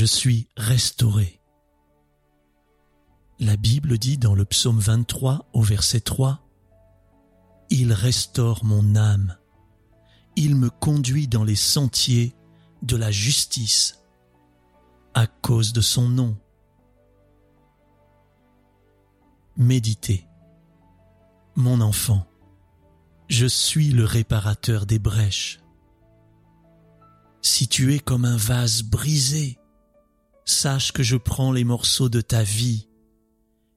je suis restauré. La Bible dit dans le psaume 23 au verset 3, Il restaure mon âme, il me conduit dans les sentiers de la justice à cause de son nom. Méditez. Mon enfant, je suis le réparateur des brèches. Si tu es comme un vase brisé, sache que je prends les morceaux de ta vie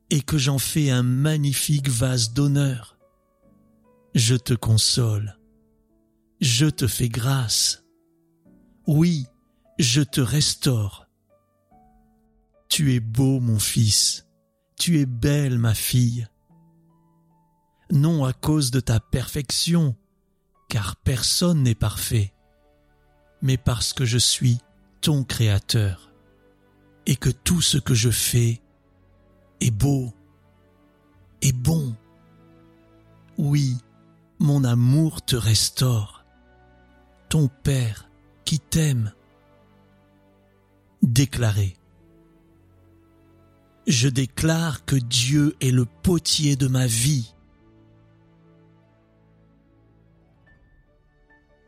et que j'en fais un magnifique vase d'honneur. Je te console, je te fais grâce. Oui, je te restaure. Tu es beau, mon fils, tu es belle, ma fille. Non à cause de ta perfection, car personne n'est parfait, mais parce que je suis ton Créateur, et que tout ce que je fais est beau, est bon. Oui, mon amour te restaure, ton Père qui t'aime. Déclaré. Je déclare que Dieu est le potier de ma vie.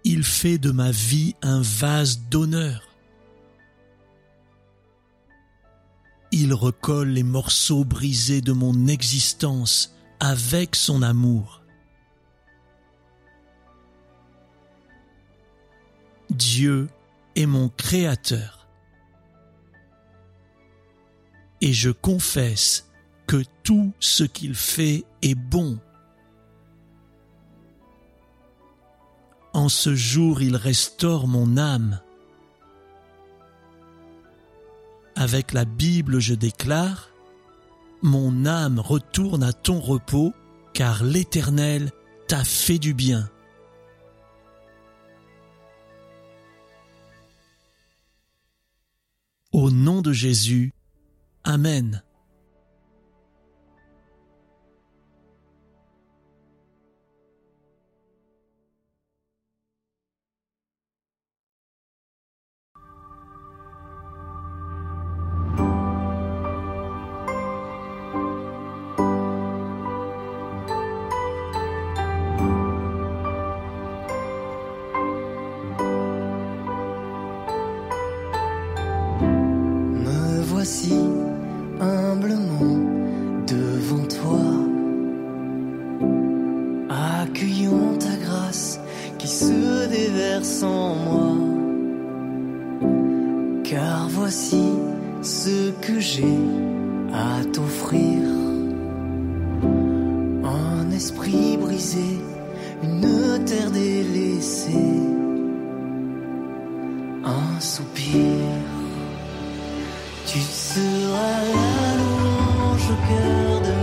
Il fait de ma vie un vase d'honneur. Il recolle les morceaux brisés de mon existence avec son amour. Dieu est mon Créateur et je confesse que tout ce qu'il fait est bon. En ce jour, il restaure mon âme. Avec la Bible, je déclare, Mon âme retourne à ton repos, car l'Éternel t'a fait du bien. Au nom de Jésus, Amen. Accueillant ta grâce qui se déverse en moi. Car voici ce que j'ai à t'offrir. Un esprit brisé, une terre délaissée, un soupir. Tu seras la louange au cœur de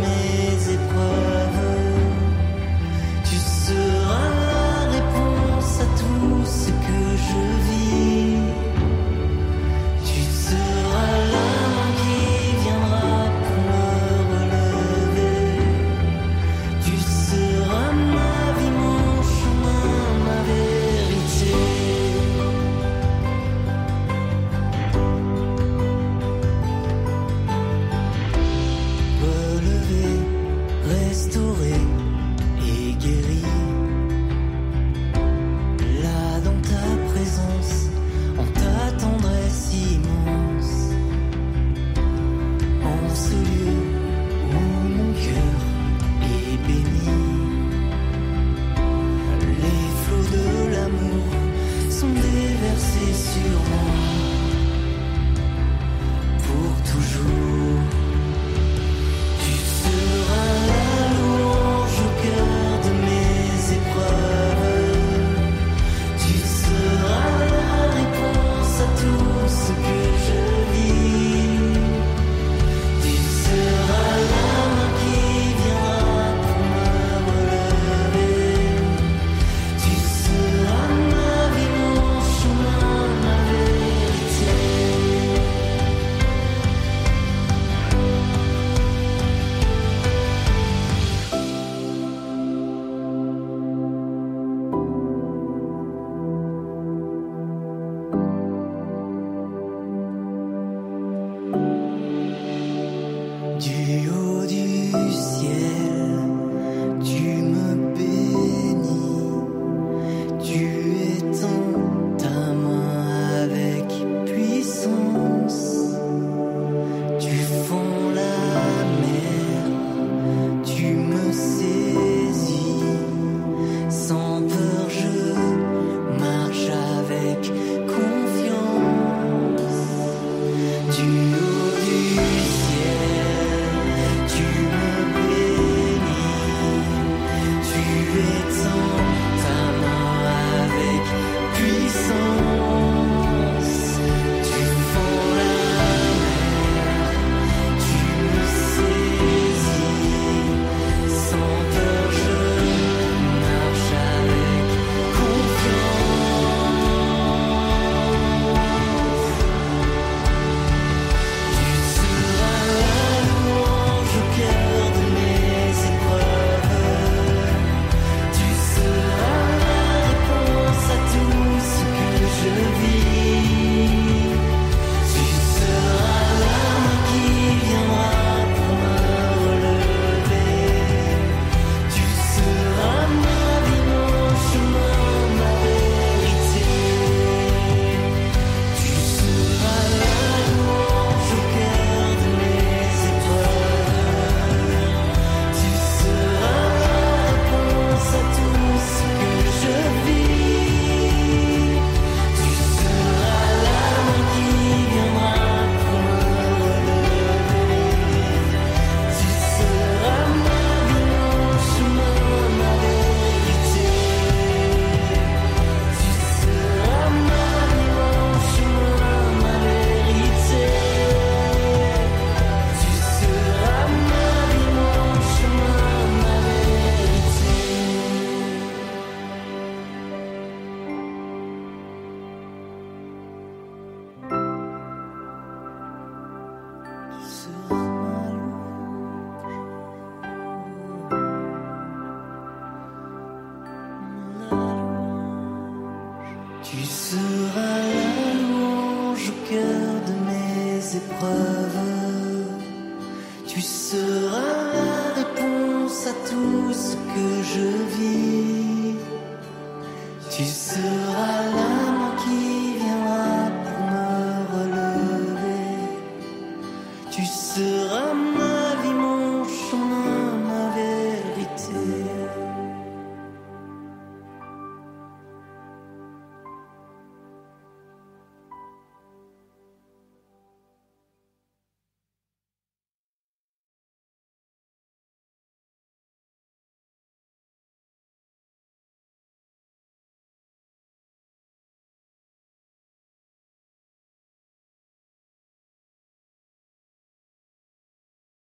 Tu seras la réponse à tout ce que je vis. Tu seras la main qui viendra pour me relever. Tu seras